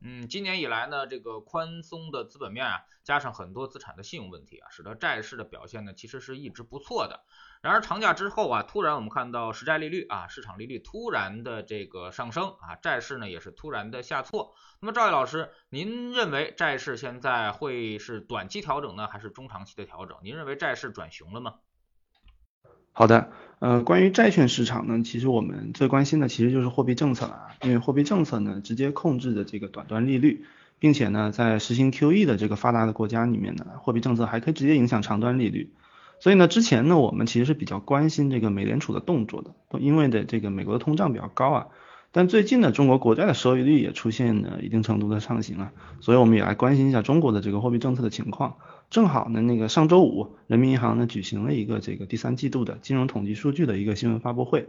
嗯，今年以来呢，这个宽松的资本面啊，加上很多资产的信用问题啊，使得债市的表现呢，其实是一直不错的。然而长假之后啊，突然我们看到实债利率啊，市场利率突然的这个上升啊，债市呢也是突然的下挫。那么赵毅老师，您认为债市现在会是短期调整呢，还是中长期的调整？您认为债市转熊了吗？好的，呃，关于债券市场呢，其实我们最关心的其实就是货币政策了，因为货币政策呢直接控制的这个短端利率，并且呢在实行 QE 的这个发达的国家里面呢，货币政策还可以直接影响长端利率。所以呢，之前呢，我们其实是比较关心这个美联储的动作的，因为的这个美国的通胀比较高啊。但最近呢，中国国债的收益率也出现了一定程度的上行啊，所以我们也来关心一下中国的这个货币政策的情况。正好呢，那个上周五，人民银行呢举行了一个这个第三季度的金融统计数据的一个新闻发布会，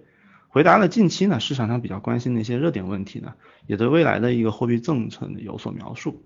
回答了近期呢市场上比较关心的一些热点问题呢，也对未来的一个货币政策有所描述。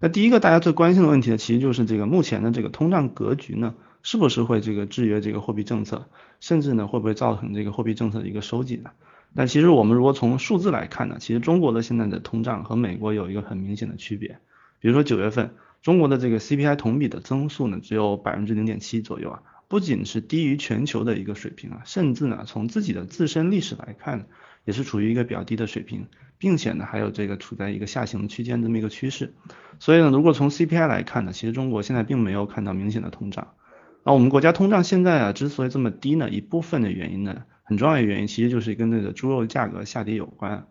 那第一个大家最关心的问题呢，其实就是这个目前的这个通胀格局呢。是不是会这个制约这个货币政策，甚至呢会不会造成这个货币政策的一个收紧呢？但其实我们如果从数字来看呢，其实中国的现在的通胀和美国有一个很明显的区别。比如说九月份中国的这个 CPI 同比的增速呢只有百分之零点七左右啊，不仅是低于全球的一个水平啊，甚至呢从自己的自身历史来看，也是处于一个比较低的水平，并且呢还有这个处在一个下行区间这么一个趋势。所以呢，如果从 CPI 来看呢，其实中国现在并没有看到明显的通胀。那我们国家通胀现在啊之所以这么低呢，一部分的原因呢，很重要的原因其实就是跟那个猪肉价格下跌有关。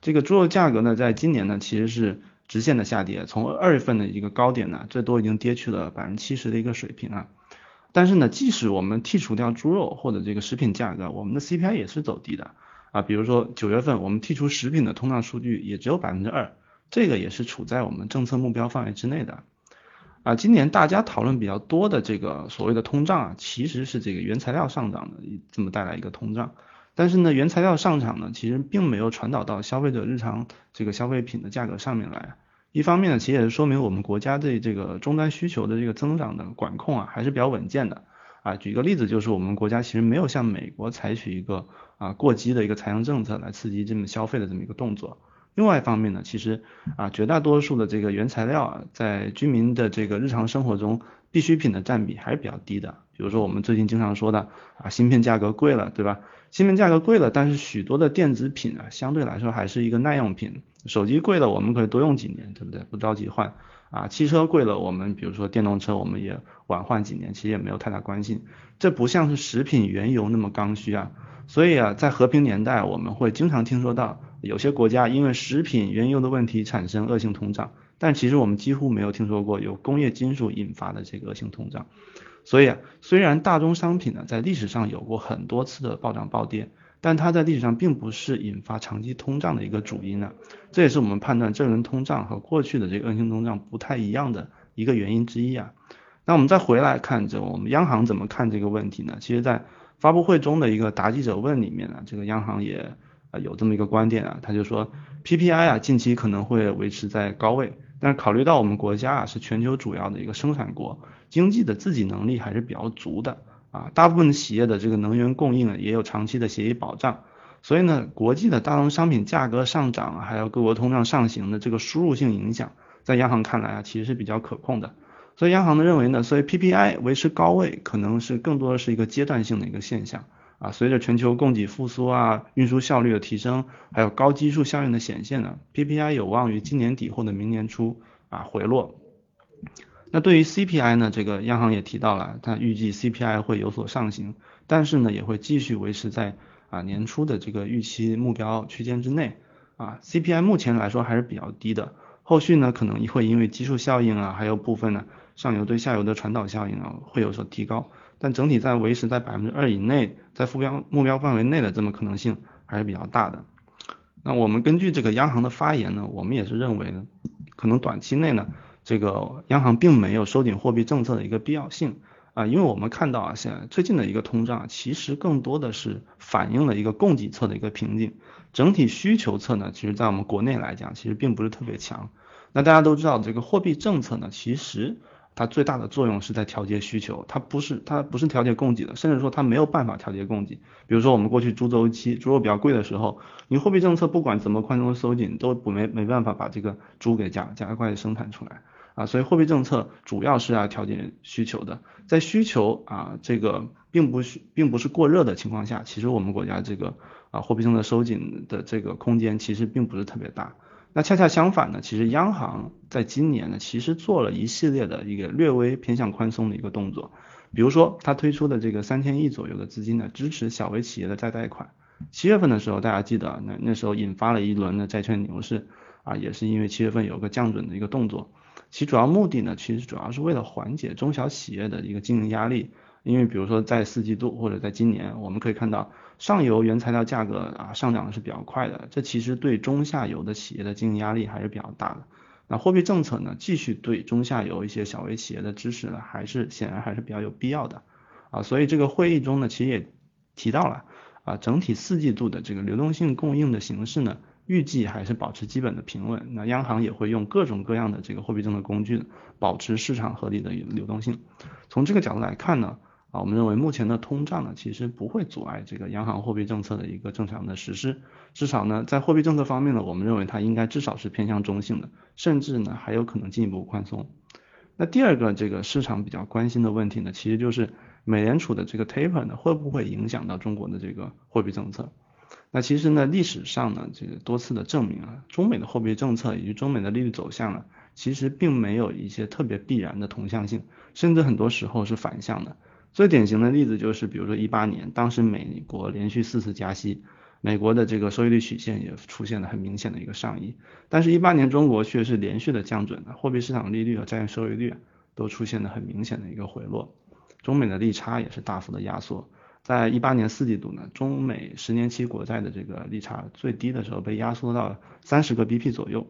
这个猪肉价格呢，在今年呢其实是直线的下跌，从二月份的一个高点呢，最多已经跌去了百分之七十的一个水平啊。但是呢，即使我们剔除掉猪肉或者这个食品价格，我们的 CPI 也是走低的啊。比如说九月份我们剔除食品的通胀数据也只有百分之二，这个也是处在我们政策目标范围之内的。啊，今年大家讨论比较多的这个所谓的通胀啊，其实是这个原材料上涨的这么带来一个通胀。但是呢，原材料上涨呢，其实并没有传导到消费者日常这个消费品的价格上面来。一方面呢，其实也是说明我们国家对这个终端需求的这个增长的管控啊，还是比较稳健的。啊，举个例子，就是我们国家其实没有像美国采取一个啊过激的一个财政政策来刺激这么消费的这么一个动作。另外一方面呢，其实啊，绝大多数的这个原材料啊，在居民的这个日常生活中，必需品的占比还是比较低的。比如说我们最近经常说的啊，芯片价格贵了，对吧？芯片价格贵了，但是许多的电子品啊，相对来说还是一个耐用品。手机贵了，我们可以多用几年，对不对？不着急换。啊，汽车贵了，我们比如说电动车，我们也晚换几年，其实也没有太大关系。这不像是食品原油那么刚需啊。所以啊，在和平年代，我们会经常听说到。有些国家因为食品原油的问题产生恶性通胀，但其实我们几乎没有听说过有工业金属引发的这个恶性通胀。所以啊，虽然大宗商品呢在历史上有过很多次的暴涨暴跌，但它在历史上并不是引发长期通胀的一个主因呢。这也是我们判断这轮通胀和过去的这个恶性通胀不太一样的一个原因之一啊。那我们再回来看这我们央行怎么看这个问题呢？其实，在发布会中的一个答记者问里面呢，这个央行也。有这么一个观点啊，他就说 PPI 啊近期可能会维持在高位，但是考虑到我们国家啊是全球主要的一个生产国，经济的自给能力还是比较足的啊，大部分企业的这个能源供应也有长期的协议保障，所以呢，国际的大宗商品价格上涨，还有各国通胀上行的这个输入性影响，在央行看来啊其实是比较可控的，所以央行呢认为呢，所以 PPI 维持高位可能是更多的是一个阶段性的一个现象。啊，随着全球供给复苏啊，运输效率的提升，还有高基数效应的显现呢，PPI 有望于今年底或者明年初啊回落。那对于 CPI 呢，这个央行也提到了，它预计 CPI 会有所上行，但是呢也会继续维持在啊年初的这个预期目标区间之内。啊，CPI 目前来说还是比较低的，后续呢可能会因为基数效应啊，还有部分呢上游对下游的传导效应啊，会有所提高。但整体在维持在百分之二以内，在目标目标范围内的这么可能性还是比较大的。那我们根据这个央行的发言呢，我们也是认为呢，可能短期内呢，这个央行并没有收紧货币政策的一个必要性啊，因为我们看到啊，现在最近的一个通胀其实更多的是反映了一个供给侧的一个瓶颈，整体需求侧呢，其实在我们国内来讲，其实并不是特别强。那大家都知道，这个货币政策呢，其实它最大的作用是在调节需求，它不是它不是调节供给的，甚至说它没有办法调节供给。比如说我们过去猪周期猪肉比较贵的时候，你货币政策不管怎么宽松收紧，都不没没办法把这个猪给加加快生产出来啊。所以货币政策主要是要调节需求的，在需求啊这个并不是并不是过热的情况下，其实我们国家这个啊货币政策收紧的这个空间其实并不是特别大。那恰恰相反呢，其实央行在今年呢，其实做了一系列的一个略微偏向宽松的一个动作，比如说它推出的这个三千亿左右的资金呢，支持小微企业的再贷款。七月份的时候，大家记得那那时候引发了一轮的债券牛市啊，也是因为七月份有个降准的一个动作，其主要目的呢，其实主要是为了缓解中小企业的一个经营压力，因为比如说在四季度或者在今年，我们可以看到。上游原材料价格啊上涨的是比较快的，这其实对中下游的企业的经营压力还是比较大的。那货币政策呢，继续对中下游一些小微企业的支持呢，还是显然还是比较有必要的啊。所以这个会议中呢，其实也提到了啊，整体四季度的这个流动性供应的形势呢，预计还是保持基本的平稳。那央行也会用各种各样的这个货币政策工具，保持市场合理的流动性。从这个角度来看呢。啊，我们认为目前的通胀呢，其实不会阻碍这个央行货币政策的一个正常的实施。至少呢，在货币政策方面呢，我们认为它应该至少是偏向中性的，甚至呢还有可能进一步宽松。那第二个这个市场比较关心的问题呢，其实就是美联储的这个 taper 呢，会不会影响到中国的这个货币政策？那其实呢，历史上呢，这个多次的证明啊，中美的货币政策以及中美的利率走向呢，其实并没有一些特别必然的同向性，甚至很多时候是反向的。最典型的例子就是，比如说一八年，当时美国连续四次加息，美国的这个收益率曲线也出现了很明显的一个上移。但是，一八年中国却是连续的降准的，货币市场利率和债券收益率都出现了很明显的一个回落，中美的利差也是大幅的压缩。在一八年四季度呢，中美十年期国债的这个利差最低的时候被压缩到三十个 BP 左右。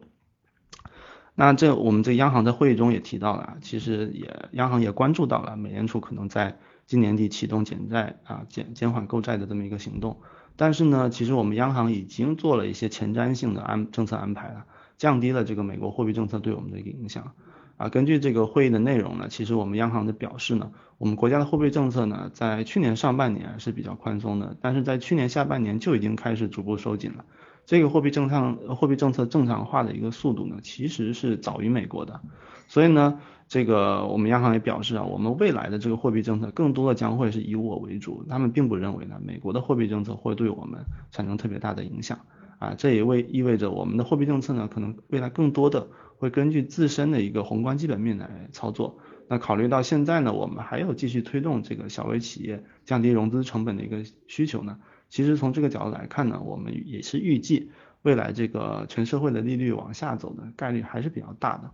那这我们这央行在会议中也提到了，其实也央行也关注到了美联储可能在今年底启动减债啊减减缓购债的这么一个行动，但是呢，其实我们央行已经做了一些前瞻性的安政策安排了，降低了这个美国货币政策对我们的一个影响啊。根据这个会议的内容呢，其实我们央行的表示呢，我们国家的货币政策呢，在去年上半年是比较宽松的，但是在去年下半年就已经开始逐步收紧了。这个货币正常货币政策正常化的一个速度呢，其实是早于美国的，所以呢。这个我们央行也表示啊，我们未来的这个货币政策更多的将会是以我为主，他们并不认为呢，美国的货币政策会对我们产生特别大的影响啊，这也为意味着我们的货币政策呢，可能未来更多的会根据自身的一个宏观基本面来操作。那考虑到现在呢，我们还有继续推动这个小微企业降低融资成本的一个需求呢，其实从这个角度来看呢，我们也是预计未来这个全社会的利率往下走的概率还是比较大的。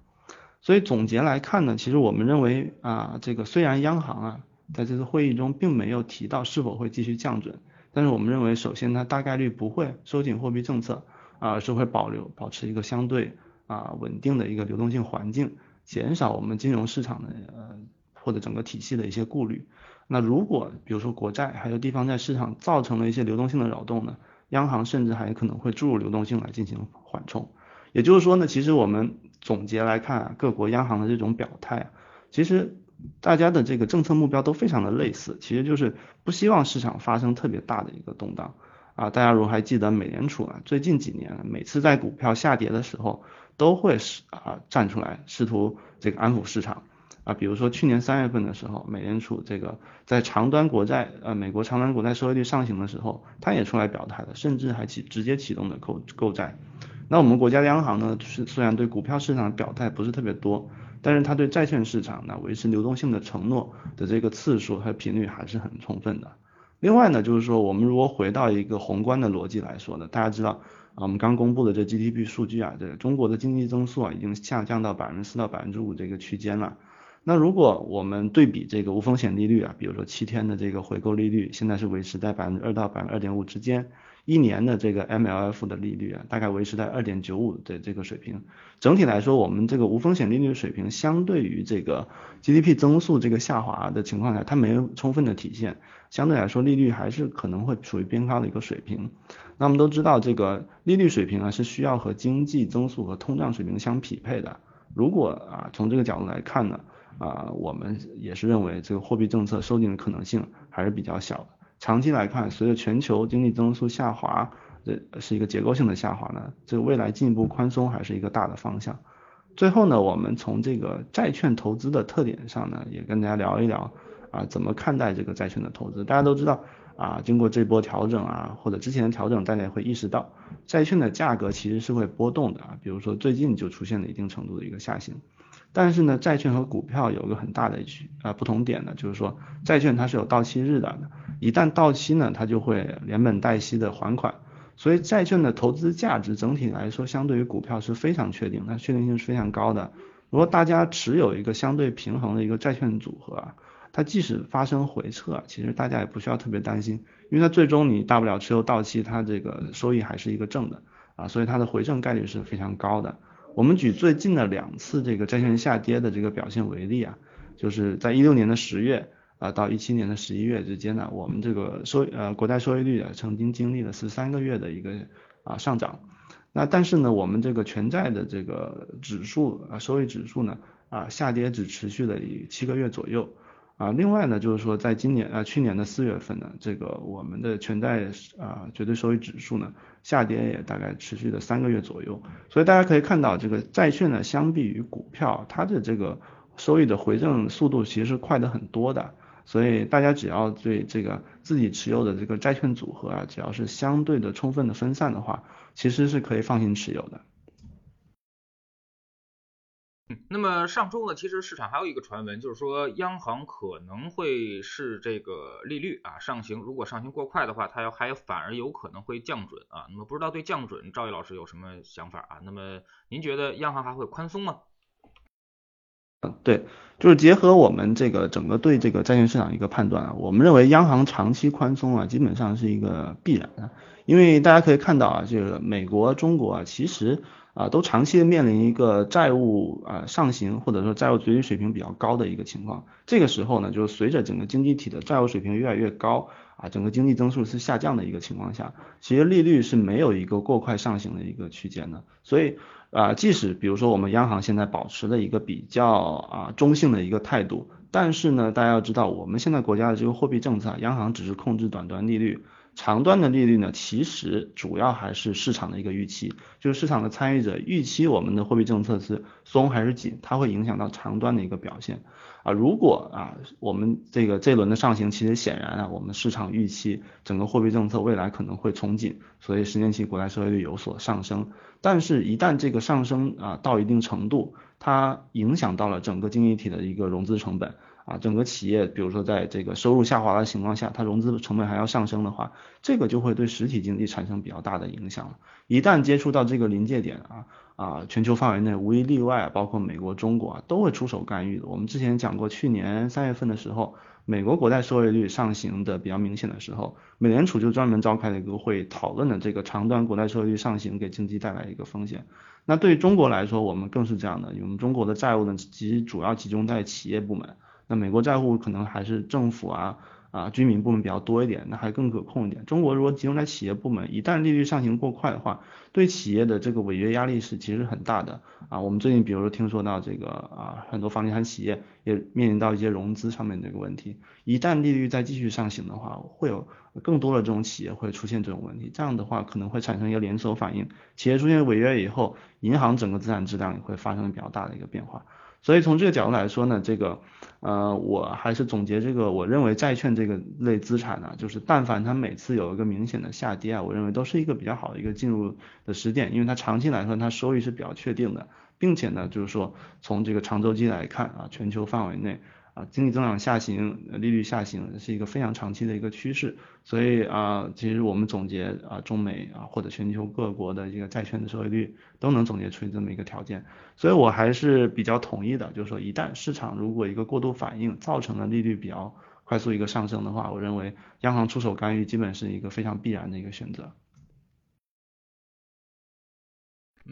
所以总结来看呢，其实我们认为啊，这个虽然央行啊在这次会议中并没有提到是否会继续降准，但是我们认为首先它大概率不会收紧货币政策，啊是会保留保持一个相对啊稳定的一个流动性环境，减少我们金融市场的呃或者整个体系的一些顾虑。那如果比如说国债还有地方债市场造成了一些流动性的扰动呢，央行甚至还可能会注入流动性来进行缓冲。也就是说呢，其实我们总结来看，各国央行的这种表态，其实大家的这个政策目标都非常的类似，其实就是不希望市场发生特别大的一个动荡啊。大家如果还记得美联储啊，最近几年每次在股票下跌的时候，都会是啊站出来试图这个安抚市场啊。比如说去年三月份的时候，美联储这个在长端国债呃美国长端国债收益率上行的时候，它也出来表态了，甚至还启直接启动的购购债。那我们国家央行呢，是虽然对股票市场表态不是特别多，但是它对债券市场呢维持流动性的承诺的这个次数和频率还是很充分的。另外呢，就是说我们如果回到一个宏观的逻辑来说呢，大家知道啊，我们刚公布的这 GDP 数据啊，这中国的经济增速啊已经下降到百分之四到百分之五这个区间了。那如果我们对比这个无风险利率啊，比如说七天的这个回购利率，现在是维持在百分之二到百分之二点五之间。一年的这个 MLF 的利率啊，大概维持在二点九五的这个水平。整体来说，我们这个无风险利率水平相对于这个 GDP 增速这个下滑的情况下，它没有充分的体现。相对来说，利率还是可能会处于偏高的一个水平。那我们都知道这个利率水平啊是需要和经济增速和通胀水平相匹配的。如果啊从这个角度来看呢，啊我们也是认为这个货币政策收紧的可能性还是比较小的。长期来看，随着全球经济增速下滑，这是一个结构性的下滑呢，这个未来进一步宽松还是一个大的方向。最后呢，我们从这个债券投资的特点上呢，也跟大家聊一聊啊怎么看待这个债券的投资。大家都知道。啊，经过这波调整啊，或者之前的调整，大家也会意识到，债券的价格其实是会波动的啊。比如说最近就出现了一定程度的一个下行，但是呢，债券和股票有个很大的区啊不同点呢，就是说债券它是有到期日的，一旦到期呢，它就会连本带息的还款，所以债券的投资价值整体来说，相对于股票是非常确定，它确定性是非常高的。如果大家持有一个相对平衡的一个债券组合啊。它即使发生回撤，其实大家也不需要特别担心，因为它最终你大不了持有到期，它这个收益还是一个正的啊，所以它的回正概率是非常高的。我们举最近的两次这个债券下跌的这个表现为例啊，就是在一六年的十月啊到一七年的十一月之间呢，我们这个收呃国债收益率啊曾经经历了十三个月的一个啊上涨，那但是呢，我们这个全债的这个指数啊收益指数呢啊下跌只持续了七个月左右。啊，另外呢，就是说，在今年啊，去年的四月份呢，这个我们的全债啊绝对收益指数呢下跌也大概持续了三个月左右，所以大家可以看到，这个债券呢相比于股票，它的这个收益的回正速度其实是快的很多的，所以大家只要对这个自己持有的这个债券组合啊，只要是相对的充分的分散的话，其实是可以放心持有的。那么上周呢，其实市场还有一个传闻，就是说央行可能会是这个利率啊上行，如果上行过快的话，它要还反而有可能会降准啊。那么不知道对降准，赵毅老师有什么想法啊？那么您觉得央行还会宽松吗？嗯，对，就是结合我们这个整个对这个债券市场一个判断啊，我们认为央行长期宽松啊，基本上是一个必然的，因为大家可以看到啊，这个美国、中国啊，其实。啊，都长期的面临一个债务啊上行，或者说债务绝对水平比较高的一个情况。这个时候呢，就是随着整个经济体的债务水平越来越高啊，整个经济增速是下降的一个情况下，其实利率是没有一个过快上行的一个区间的。所以啊，即使比如说我们央行现在保持了一个比较啊中性的一个态度，但是呢，大家要知道，我们现在国家的这个货币政策，央行只是控制短端利率。长端的利率呢，其实主要还是市场的一个预期，就是市场的参与者预期我们的货币政策是松还是紧，它会影响到长端的一个表现啊。如果啊，我们这个这轮的上行，其实显然啊，我们市场预期整个货币政策未来可能会从紧，所以十年期国债收益率有所上升。但是，一旦这个上升啊到一定程度，它影响到了整个经济体的一个融资成本。啊，整个企业，比如说在这个收入下滑的情况下，它融资成本还要上升的话，这个就会对实体经济产生比较大的影响了。一旦接触到这个临界点啊啊，全球范围内无一例外，包括美国、中国啊，都会出手干预的。我们之前讲过，去年三月份的时候，美国国债收益率上行的比较明显的时候，美联储就专门召开了一个会，讨论了这个长端国债收益率上行给经济带来一个风险。那对于中国来说，我们更是这样的，我们中国的债务呢，其实主要集中在企业部门。那美国债务可能还是政府啊啊居民部门比较多一点，那还更可控一点。中国如果集中在企业部门，一旦利率上行过快的话，对企业的这个违约压力是其实很大的啊。我们最近比如说听说到这个啊，很多房地产企业也面临到一些融资上面的一个问题。一旦利率再继续上行的话，会有更多的这种企业会出现这种问题。这样的话可能会产生一个连锁反应，企业出现违约以后，银行整个资产质量也会发生比较大的一个变化。所以从这个角度来说呢，这个，呃，我还是总结这个，我认为债券这个类资产呢，就是但凡它每次有一个明显的下跌啊，我认为都是一个比较好的一个进入的时点，因为它长期来说它收益是比较确定的，并且呢，就是说从这个长周期来看啊，全球范围内。啊，经济增长下行，利率下行是一个非常长期的一个趋势，所以啊，其实我们总结啊，中美啊或者全球各国的一个债券的收益率都能总结出这么一个条件，所以我还是比较同意的，就是说一旦市场如果一个过度反应造成了利率比较快速一个上升的话，我认为央行出手干预基本是一个非常必然的一个选择。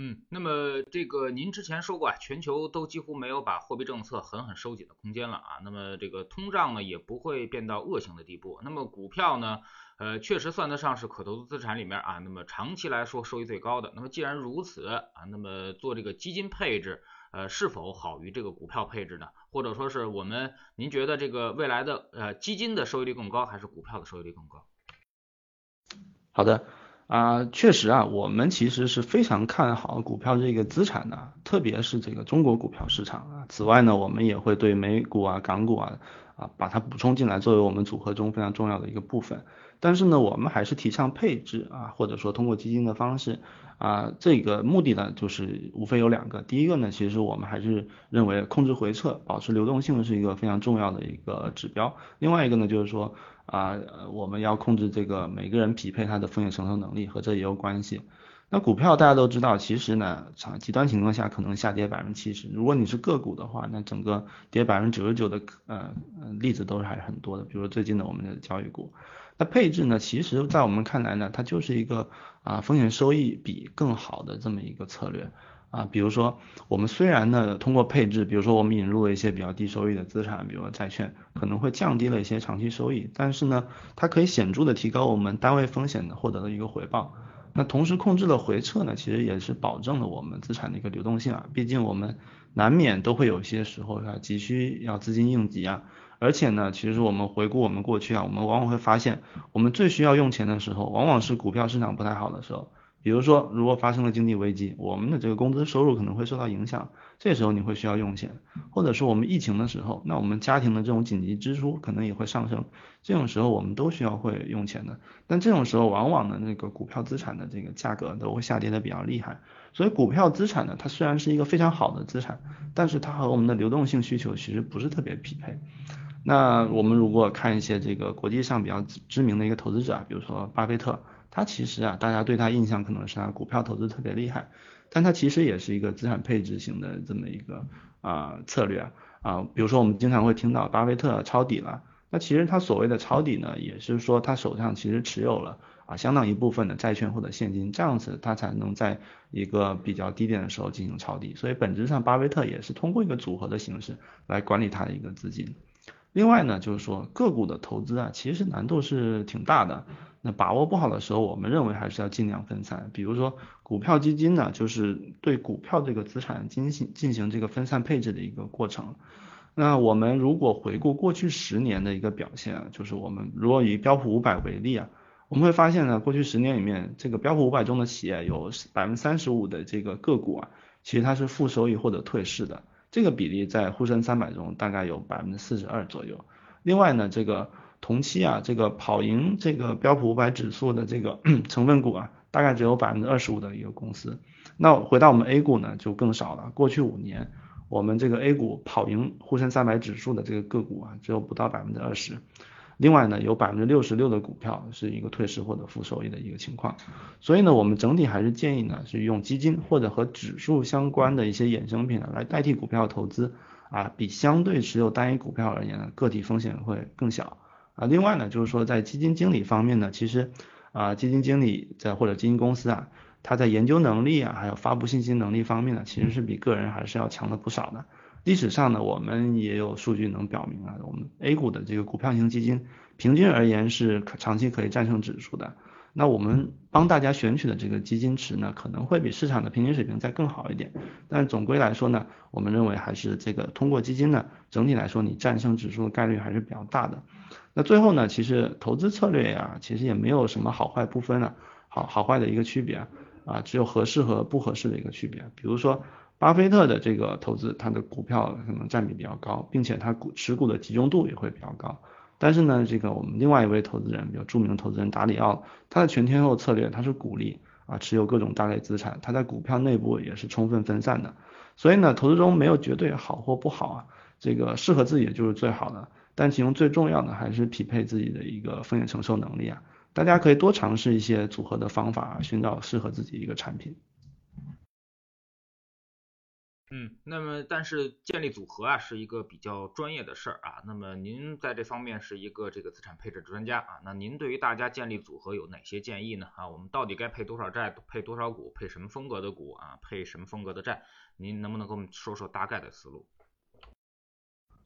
嗯，那么这个您之前说过啊，全球都几乎没有把货币政策狠狠收紧的空间了啊，那么这个通胀呢也不会变到恶性的地步。那么股票呢，呃，确实算得上是可投资资产里面啊，那么长期来说收益最高的。那么既然如此啊，那么做这个基金配置，呃，是否好于这个股票配置呢？或者说是我们您觉得这个未来的呃基金的收益率更高，还是股票的收益率更高？好的。啊，确实啊，我们其实是非常看好股票这个资产的，特别是这个中国股票市场啊。此外呢，我们也会对美股啊、港股啊啊把它补充进来，作为我们组合中非常重要的一个部分。但是呢，我们还是提倡配置啊，或者说通过基金的方式啊，这个目的呢，就是无非有两个。第一个呢，其实我们还是认为控制回撤、保持流动性是一个非常重要的一个指标。另外一个呢，就是说。啊，我们要控制这个每个人匹配他的风险承受能力，和这也有关系。那股票大家都知道，其实呢，长极端情况下可能下跌百分之七十。如果你是个股的话，那整个跌百分之九十九的呃例子都是还是很多的。比如最近的我们的教育股，那配置呢，其实在我们看来呢，它就是一个啊风险收益比更好的这么一个策略。啊，比如说我们虽然呢通过配置，比如说我们引入了一些比较低收益的资产，比如说债券，可能会降低了一些长期收益，但是呢，它可以显著的提高我们单位风险的获得的一个回报。那同时控制了回撤呢，其实也是保证了我们资产的一个流动性啊。毕竟我们难免都会有些时候啊急需要资金应急啊，而且呢，其实我们回顾我们过去啊，我们往往会发现，我们最需要用钱的时候，往往是股票市场不太好的时候。比如说，如果发生了经济危机，我们的这个工资收入可能会受到影响，这时候你会需要用钱，或者说我们疫情的时候，那我们家庭的这种紧急支出可能也会上升，这种时候我们都需要会用钱的。但这种时候，往往呢，那个股票资产的这个价格都会下跌的比较厉害，所以股票资产呢，它虽然是一个非常好的资产，但是它和我们的流动性需求其实不是特别匹配。那我们如果看一些这个国际上比较知名的一个投资者啊，比如说巴菲特。他其实啊，大家对他印象可能是他股票投资特别厉害，但他其实也是一个资产配置型的这么一个啊策略啊。比如说我们经常会听到巴菲特抄底了，那其实他所谓的抄底呢，也是说他手上其实持有了啊相当一部分的债券或者现金，这样子他才能在一个比较低点的时候进行抄底。所以本质上巴菲特也是通过一个组合的形式来管理他的一个资金。另外呢，就是说个股的投资啊，其实难度是挺大的。那把握不好的时候，我们认为还是要尽量分散。比如说股票基金呢，就是对股票这个资产进行进行这个分散配置的一个过程。那我们如果回顾过去十年的一个表现啊，就是我们如果以标普五百为例啊，我们会发现呢，过去十年里面，这个标普五百中的企业有百分之三十五的这个个股啊，其实它是负收益或者退市的。这个比例在沪深三百中大概有百分之四十二左右。另外呢，这个同期啊，这个跑赢这个标普五百指数的这个 成分股啊，大概只有百分之二十五的一个公司。那回到我们 A 股呢，就更少了。过去五年，我们这个 A 股跑赢沪深三百指数的这个个股啊，只有不到百分之二十。另外呢，有百分之六十六的股票是一个退市或者负收益的一个情况。所以呢，我们整体还是建议呢，是用基金或者和指数相关的一些衍生品来代替股票投资啊，比相对持有单一股票而言呢，个体风险会更小啊。另外呢，就是说在基金经理方面呢，其实啊，基金经理在或者基金公司啊，他在研究能力啊，还有发布信息能力方面呢，其实是比个人还是要强了不少的。历史上呢，我们也有数据能表明啊，我们 A 股的这个股票型基金平均而言是可长期可以战胜指数的。那我们帮大家选取的这个基金池呢，可能会比市场的平均水平再更好一点。但总归来说呢，我们认为还是这个通过基金呢，整体来说你战胜指数的概率还是比较大的。那最后呢，其实投资策略呀，其实也没有什么好坏不分啊，好好坏的一个区别啊，只有合适和不合适的一个区别。比如说。巴菲特的这个投资，他的股票可能占比比较高，并且他股持股的集中度也会比较高。但是呢，这个我们另外一位投资人，比较著名的投资人达里奥，他的全天候策略，他是鼓励啊持有各种大类资产，他在股票内部也是充分分散的。所以呢，投资中没有绝对好或不好啊，这个适合自己就是最好的。但其中最重要的还是匹配自己的一个风险承受能力啊。大家可以多尝试一些组合的方法，寻找适合自己一个产品。嗯，那么但是建立组合啊是一个比较专业的事儿啊。那么您在这方面是一个这个资产配置专家啊。那您对于大家建立组合有哪些建议呢？啊，我们到底该配多少债，配多少股，配什么风格的股啊，配什么风格的债？您能不能给我们说说大概的思路？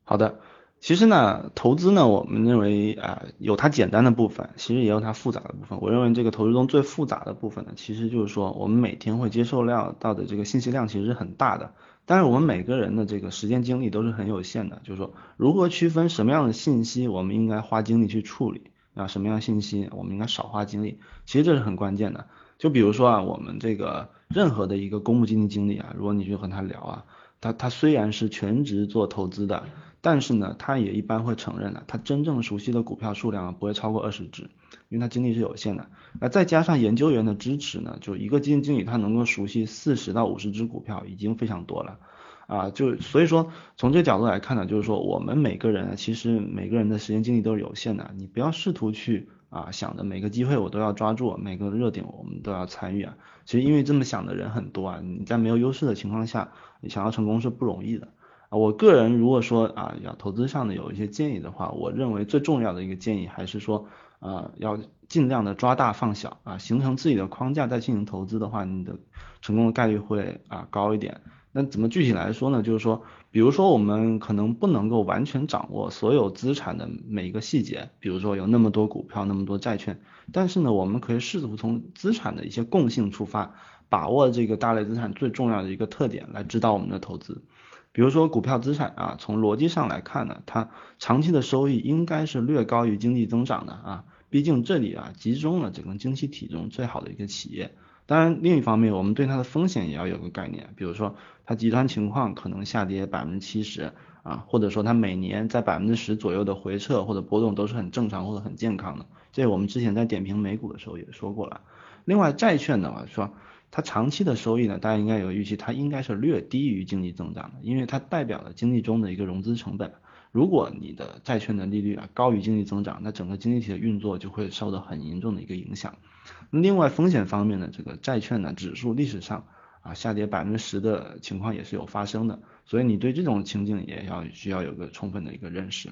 好的。其实呢，投资呢，我们认为啊，有它简单的部分，其实也有它复杂的部分。我认为这个投资中最复杂的部分呢，其实就是说我们每天会接受量到的这个信息量其实是很大的，但是我们每个人的这个时间精力都是很有限的。就是说，如何区分什么样的信息我们应该花精力去处理啊，什么样信息我们应该少花精力，其实这是很关键的。就比如说啊，我们这个任何的一个公募基金经理啊，如果你去和他聊啊，他他虽然是全职做投资的。但是呢，他也一般会承认的，他真正熟悉的股票数量啊不会超过二十只，因为他精力是有限的。那再加上研究员的支持呢，就一个基金经理他能够熟悉四十到五十只股票已经非常多了啊。就所以说，从这个角度来看呢，就是说我们每个人其实每个人的时间精力都是有限的，你不要试图去啊想着每个机会我都要抓住，每个热点我们都要参与啊。其实因为这么想的人很多啊，你在没有优势的情况下，你想要成功是不容易的啊。我个人如果说啊要投资上的有一些建议的话，我认为最重要的一个建议还是说，啊要尽量的抓大放小啊，形成自己的框架再进行投资的话，你的成功的概率会啊高一点。那怎么具体来说呢？就是说，比如说我们可能不能够完全掌握所有资产的每一个细节，比如说有那么多股票，那么多债券，但是呢，我们可以试图从资产的一些共性出发，把握这个大类资产最重要的一个特点来指导我们的投资。比如说股票资产啊，从逻辑上来看呢，它长期的收益应该是略高于经济增长的啊，毕竟这里啊集中了整个经济体中最好的一个企业。当然，另一方面，我们对它的风险也要有个概念，比如说它极端情况可能下跌百分之七十啊，或者说它每年在百分之十左右的回撤或者波动都是很正常或者很健康的。这我们之前在点评美股的时候也说过了。另外，债券的话说。它长期的收益呢，大家应该有预期，它应该是略低于经济增长的，因为它代表了经济中的一个融资成本。如果你的债券的利率啊高于经济增长，那整个经济体的运作就会受到很严重的一个影响。那另外风险方面呢，这个债券呢指数历史上啊下跌百分之十的情况也是有发生的，所以你对这种情境也要需要有个充分的一个认识。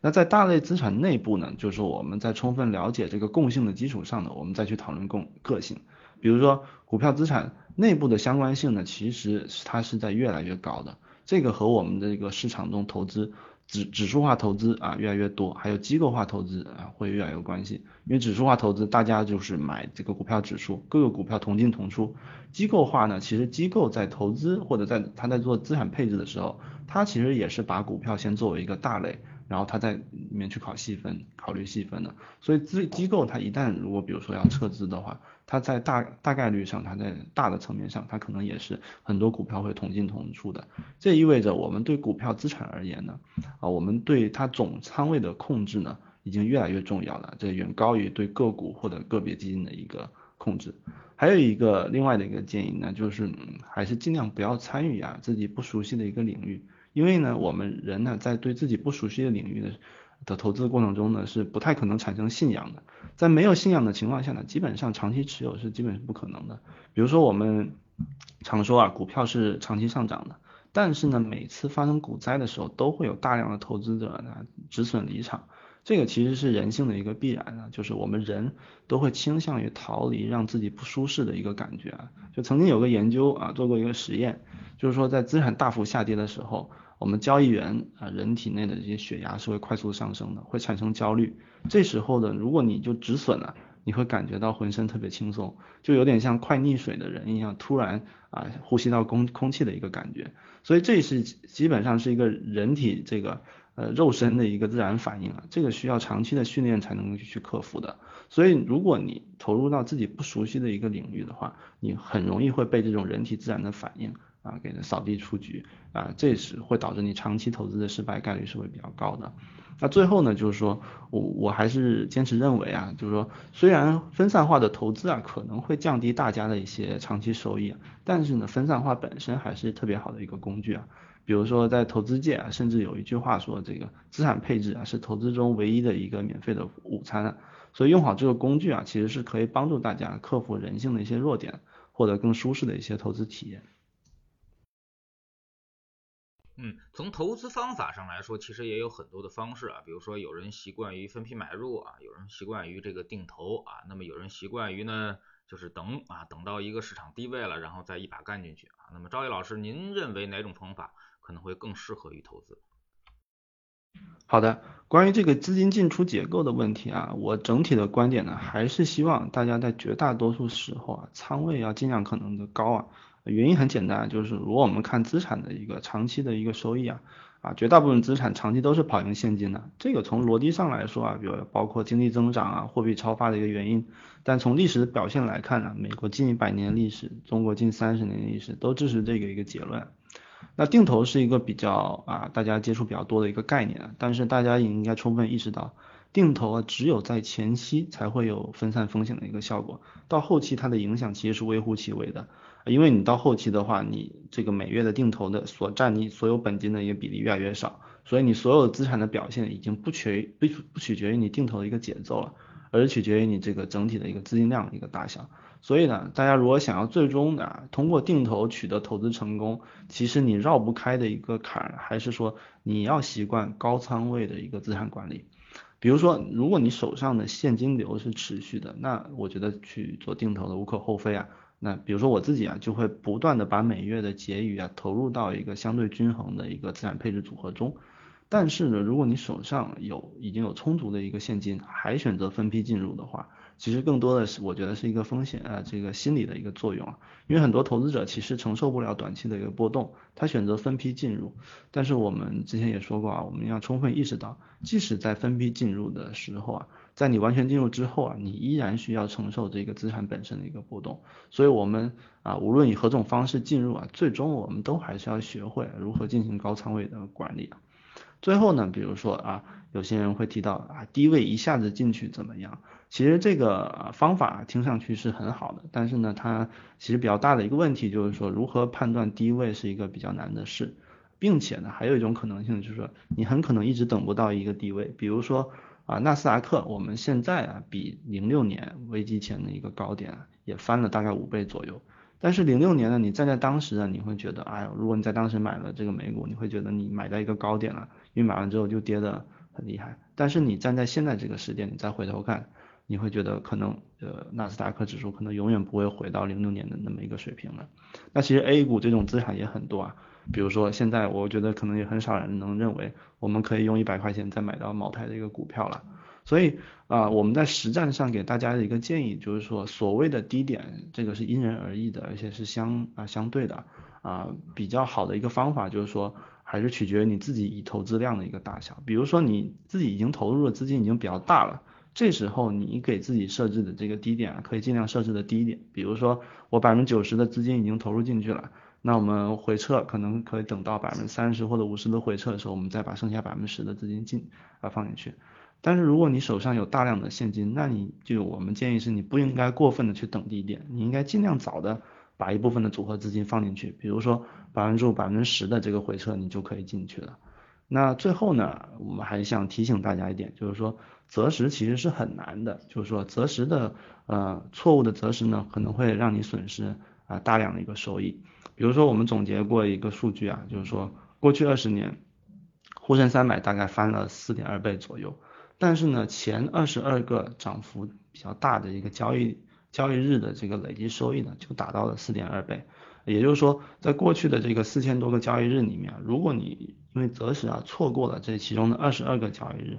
那在大类资产内部呢，就是我们在充分了解这个共性的基础上呢，我们再去讨论共个性。比如说股票资产内部的相关性呢，其实它是在越来越高的。这个和我们的一个市场中投资指指数化投资啊越来越多，还有机构化投资啊会越来越关系。因为指数化投资大家就是买这个股票指数，各个股票同进同出。机构化呢，其实机构在投资或者在他在做资产配置的时候，他其实也是把股票先作为一个大类。然后他在里面去考细分，考虑细分的，所以资机构它一旦如果比如说要撤资的话，它在大大概率上，它在大的层面上，它可能也是很多股票会同进同出的。这意味着我们对股票资产而言呢，啊，我们对它总仓位的控制呢，已经越来越重要了，这远高于对个股或者个别基金的一个控制。还有一个另外的一个建议呢，就是还是尽量不要参与啊自己不熟悉的一个领域。因为呢，我们人呢，在对自己不熟悉的领域的的投资过程中呢，是不太可能产生信仰的。在没有信仰的情况下呢，基本上长期持有是基本是不可能的。比如说我们常说啊，股票是长期上涨的，但是呢，每次发生股灾的时候，都会有大量的投资者呢止损离场。这个其实是人性的一个必然啊，就是我们人都会倾向于逃离让自己不舒适的一个感觉啊。就曾经有个研究啊，做过一个实验，就是说在资产大幅下跌的时候。我们交易员啊，人体内的这些血压是会快速上升的，会产生焦虑。这时候呢，如果你就止损了，你会感觉到浑身特别轻松，就有点像快溺水的人一样，突然啊呼吸到空空气的一个感觉。所以这是基本上是一个人体这个呃肉身的一个自然反应啊，这个需要长期的训练才能够去克服的。所以如果你投入到自己不熟悉的一个领域的话，你很容易会被这种人体自然的反应。啊，给扫地出局啊，这是会导致你长期投资的失败概率是会比较高的。那最后呢，就是说我我还是坚持认为啊，就是说虽然分散化的投资啊可能会降低大家的一些长期收益，但是呢，分散化本身还是特别好的一个工具啊。比如说在投资界啊，甚至有一句话说，这个资产配置啊是投资中唯一的一个免费的午餐。所以用好这个工具啊，其实是可以帮助大家克服人性的一些弱点，获得更舒适的一些投资体验。嗯，从投资方法上来说，其实也有很多的方式啊，比如说有人习惯于分批买入啊，有人习惯于这个定投啊，那么有人习惯于呢，就是等啊，等到一个市场低位了，然后再一把干进去啊。那么赵毅老师，您认为哪种方法可能会更适合于投资？好的，关于这个资金进出结构的问题啊，我整体的观点呢，还是希望大家在绝大多数时候啊，仓位要尽量可能的高啊。原因很简单，就是如果我们看资产的一个长期的一个收益啊，啊，绝大部分资产长期都是跑赢现金的。这个从逻辑上来说啊，比如包括经济增长啊、货币超发的一个原因。但从历史的表现来看呢，美国近一百年历史、中国近三十年历史都支持这个一个结论。那定投是一个比较啊大家接触比较多的一个概念，但是大家也应该充分意识到，定投啊只有在前期才会有分散风险的一个效果，到后期它的影响其实是微乎其微的。因为你到后期的话，你这个每月的定投的所占你所有本金的一个比例越来越少，所以你所有资产的表现已经不取不不取决于你定投的一个节奏了，而取决于你这个整体的一个资金量的一个大小。所以呢，大家如果想要最终啊通过定投取得投资成功，其实你绕不开的一个坎儿，还是说你要习惯高仓位的一个资产管理。比如说，如果你手上的现金流是持续的，那我觉得去做定投的无可厚非啊。那比如说我自己啊，就会不断的把每月的结余啊投入到一个相对均衡的一个资产配置组合中。但是呢，如果你手上有已经有充足的一个现金，还选择分批进入的话，其实更多的是我觉得是一个风险啊，这个心理的一个作用啊。因为很多投资者其实承受不了短期的一个波动，他选择分批进入。但是我们之前也说过啊，我们要充分意识到，即使在分批进入的时候啊。在你完全进入之后啊，你依然需要承受这个资产本身的一个波动，所以我们啊，无论以何种方式进入啊，最终我们都还是要学会如何进行高仓位的管理。最后呢，比如说啊，有些人会提到啊，低位一下子进去怎么样？其实这个方法听上去是很好的，但是呢，它其实比较大的一个问题就是说，如何判断低位是一个比较难的事，并且呢，还有一种可能性就是说，你很可能一直等不到一个低位，比如说。啊，纳斯达克我们现在啊比零六年危机前的一个高点也翻了大概五倍左右。但是零六年呢，你站在当时啊，你会觉得，哎，如果你在当时买了这个美股，你会觉得你买到一个高点了，因为买完之后就跌得很厉害。但是你站在现在这个时点，你再回头看，你会觉得可能呃纳斯达克指数可能永远不会回到零六年的那么一个水平了。那其实 A 股这种资产也很多啊。比如说，现在我觉得可能也很少人能认为我们可以用一百块钱再买到茅台的一个股票了。所以啊，我们在实战上给大家的一个建议就是说，所谓的低点，这个是因人而异的，而且是相啊相对的啊。比较好的一个方法就是说，还是取决于你自己已投资量的一个大小。比如说你自己已经投入的资金已经比较大了，这时候你给自己设置的这个低点啊可以尽量设置的低一点。比如说我百分之九十的资金已经投入进去了。那我们回撤可能可以等到百分之三十或者五十的回撤的时候，我们再把剩下百分之十的资金进啊放进去。但是如果你手上有大量的现金，那你就我们建议是你不应该过分的去等低点，你应该尽量早的把一部分的组合资金放进去，比如说百分之五、百分之十的这个回撤你就可以进去了。那最后呢，我们还想提醒大家一点，就是说择时其实是很难的，就是说择时的呃错误的择时呢，可能会让你损失啊大量的一个收益。比如说，我们总结过一个数据啊，就是说过去二十年，沪深三百大概翻了四点二倍左右，但是呢，前二十二个涨幅比较大的一个交易交易日的这个累计收益呢，就达到了四点二倍。也就是说，在过去的这个四千多个交易日里面，如果你因为择时啊错过了这其中的二十二个交易日，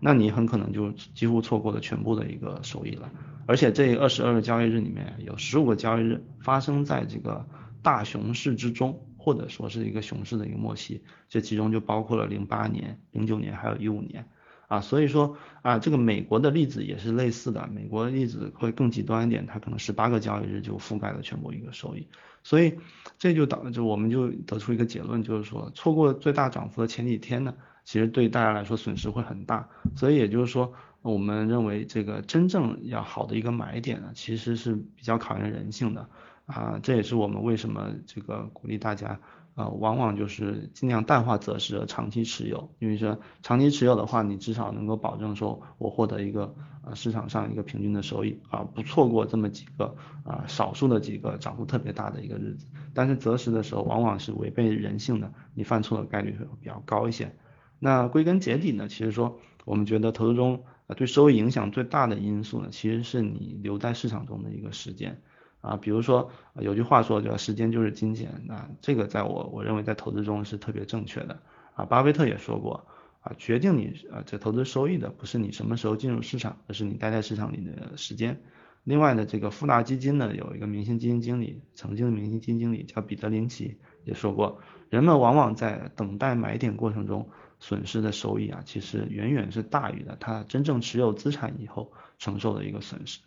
那你很可能就几乎错过了全部的一个收益了。而且这二十二个交易日里面有十五个交易日发生在这个。大熊市之中，或者说是一个熊市的一个末期，这其中就包括了零八年、零九年还有一五年啊，所以说啊，这个美国的例子也是类似的，美国的例子会更极端一点，它可能十八个交易日就覆盖了全部一个收益，所以这就导致我们就得出一个结论，就是说错过最大涨幅的前几天呢，其实对大家来说损失会很大，所以也就是说，我们认为这个真正要好的一个买点呢，其实是比较考验人性的。啊，这也是我们为什么这个鼓励大家呃，往往就是尽量淡化择时和，长期持有。因为说长期持有的话，你至少能够保证说我获得一个呃市场上一个平均的收益啊，不错过这么几个啊少数的几个涨幅特别大的一个日子。但是择时的时候，往往是违背人性的，你犯错的概率会比较高一些。那归根结底呢，其实说我们觉得投资中啊对收益影响最大的因素呢，其实是你留在市场中的一个时间。啊，比如说有句话说叫时间就是金钱，那这个在我我认为在投资中是特别正确的。啊，巴菲特也说过，啊，决定你啊这投资收益的不是你什么时候进入市场，而是你待在市场里的时间。另外呢，这个富达基金呢有一个明星基金经理，曾经的明星基金经理叫彼得林奇也说过，人们往往在等待买点过程中损失的收益啊，其实远远是大于的他真正持有资产以后承受的一个损失。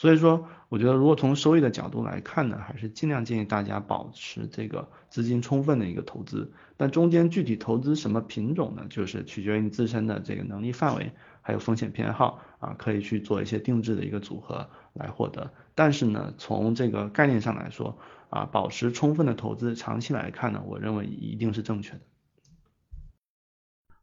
所以说，我觉得如果从收益的角度来看呢，还是尽量建议大家保持这个资金充分的一个投资。但中间具体投资什么品种呢，就是取决于你自身的这个能力范围，还有风险偏好啊，可以去做一些定制的一个组合来获得。但是呢，从这个概念上来说啊，保持充分的投资，长期来看呢，我认为一定是正确的。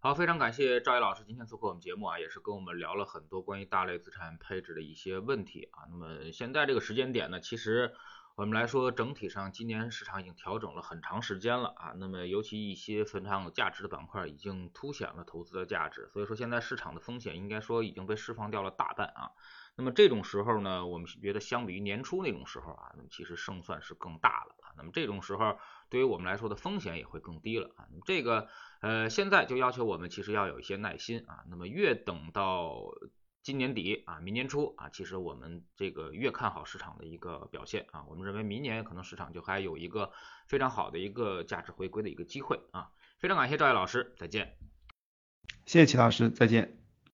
好，非常感谢赵毅老师今天做客我们节目啊，也是跟我们聊了很多关于大类资产配置的一些问题啊。那么现在这个时间点呢，其实我们来说整体上今年市场已经调整了很长时间了啊。那么尤其一些非常有价值的板块已经凸显了投资的价值，所以说现在市场的风险应该说已经被释放掉了大半啊。那么这种时候呢，我们觉得相比于年初那种时候啊，那么其实胜算是更大了。那么这种时候对于我们来说的风险也会更低了啊。这个。呃，现在就要求我们其实要有一些耐心啊。那么越等到今年底啊，明年初啊，其实我们这个越看好市场的一个表现啊。我们认为明年可能市场就还有一个非常好的一个价值回归的一个机会啊。非常感谢赵毅老师，再见。谢谢齐老师，再见。